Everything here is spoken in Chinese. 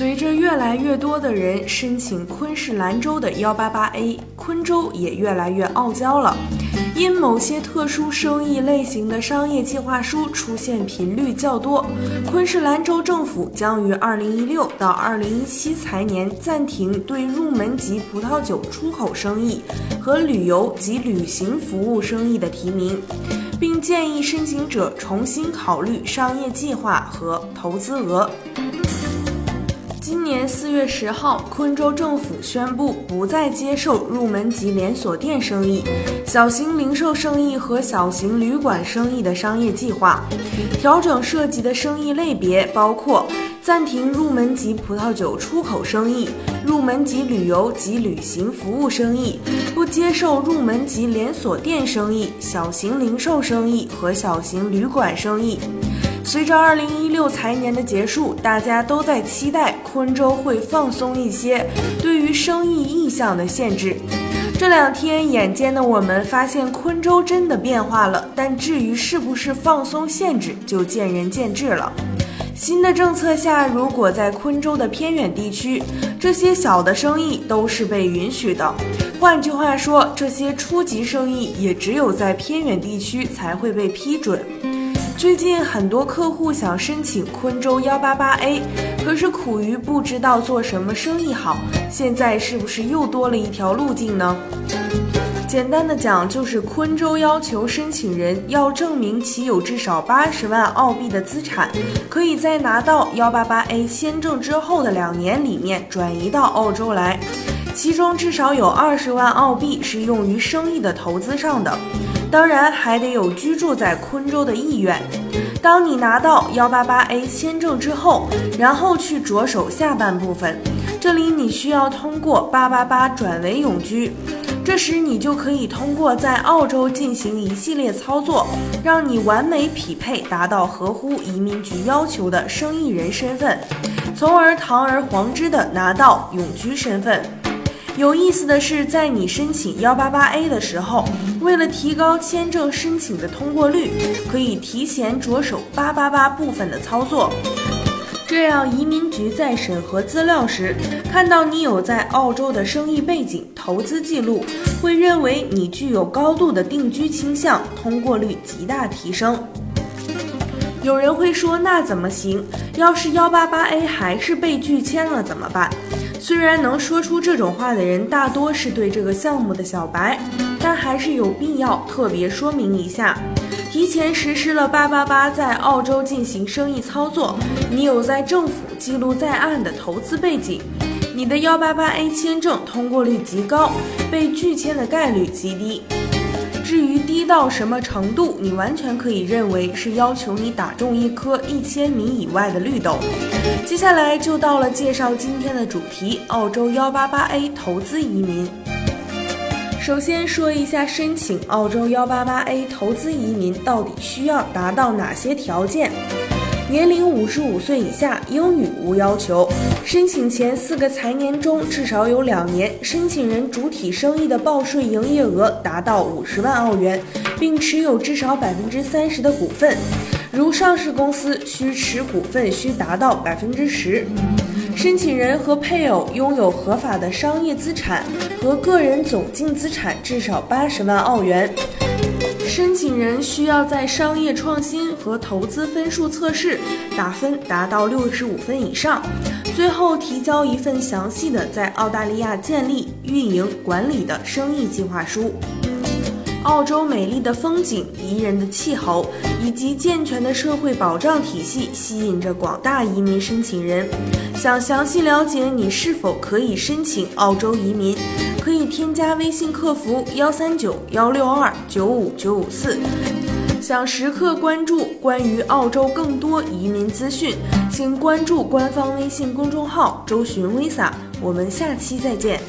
随着越来越多的人申请昆士兰州的幺八八 A，昆州也越来越傲娇了。因某些特殊生意类型的商业计划书出现频率较多，昆士兰州政府将于二零一六到二零一七财年暂停对入门级葡萄酒出口生意和旅游及旅行服务生意的提名，并建议申请者重新考虑商业计划和投资额。今年四月十号，昆州政府宣布不再接受入门级连锁店生意、小型零售生意和小型旅馆生意的商业计划。调整涉及的生意类别包括暂停入门级葡萄酒出口生意、入门级旅游及旅行服务生意，不接受入门级连锁店生意、小型零售生意和小型旅馆生意。随着二零一六财年的结束，大家都在期待昆州会放松一些对于生意意向的限制。这两天，眼尖的我们发现昆州真的变化了，但至于是不是放松限制，就见仁见智了。新的政策下，如果在昆州的偏远地区，这些小的生意都是被允许的。换句话说，这些初级生意也只有在偏远地区才会被批准。最近很多客户想申请昆州幺八八 A，可是苦于不知道做什么生意好。现在是不是又多了一条路径呢？简单的讲，就是昆州要求申请人要证明其有至少八十万澳币的资产，可以在拿到幺八八 A 签证之后的两年里面转移到澳洲来，其中至少有二十万澳币是用于生意的投资上的。当然还得有居住在昆州的意愿。当你拿到幺八八 A 签证之后，然后去着手下半部分，这里你需要通过八八八转为永居。这时你就可以通过在澳洲进行一系列操作，让你完美匹配达到合乎移民局要求的生意人身份，从而堂而皇之的拿到永居身份。有意思的是，在你申请幺八八 A 的时候，为了提高签证申请的通过率，可以提前着手八八八部分的操作。这样，移民局在审核资料时，看到你有在澳洲的生意背景、投资记录，会认为你具有高度的定居倾向，通过率极大提升。有人会说，那怎么行？要是幺八八 A 还是被拒签了怎么办？虽然能说出这种话的人大多是对这个项目的小白，但还是有必要特别说明一下：提前实施了八八八在澳洲进行生意操作，你有在政府记录在案的投资背景，你的幺八八 A 签证通过率极高，被拒签的概率极低。至于低到什么程度，你完全可以认为是要求你打中一颗一千米以外的绿豆。接下来就到了介绍今天的主题——澳洲幺八八 A 投资移民。首先说一下申请澳洲幺八八 A 投资移民到底需要达到哪些条件。年龄五十五岁以下，英语无要求。申请前四个财年中至少有两年，申请人主体生意的报税营业额达到五十万澳元，并持有至少百分之三十的股份。如上市公司，需持股份需达到百分之十。申请人和配偶拥有合法的商业资产和个人总净资产至少八十万澳元。申请人需要在商业创新和投资分数测试打分达到六十五分以上，最后提交一份详细的在澳大利亚建立、运营、管理的生意计划书。澳洲美丽的风景、宜人的气候以及健全的社会保障体系吸引着广大移民申请人。想详细了解你是否可以申请澳洲移民？可以添加微信客服幺三九幺六二九五九五四。想时刻关注关于澳洲更多移民资讯，请关注官方微信公众号“周寻 Visa”。我们下期再见。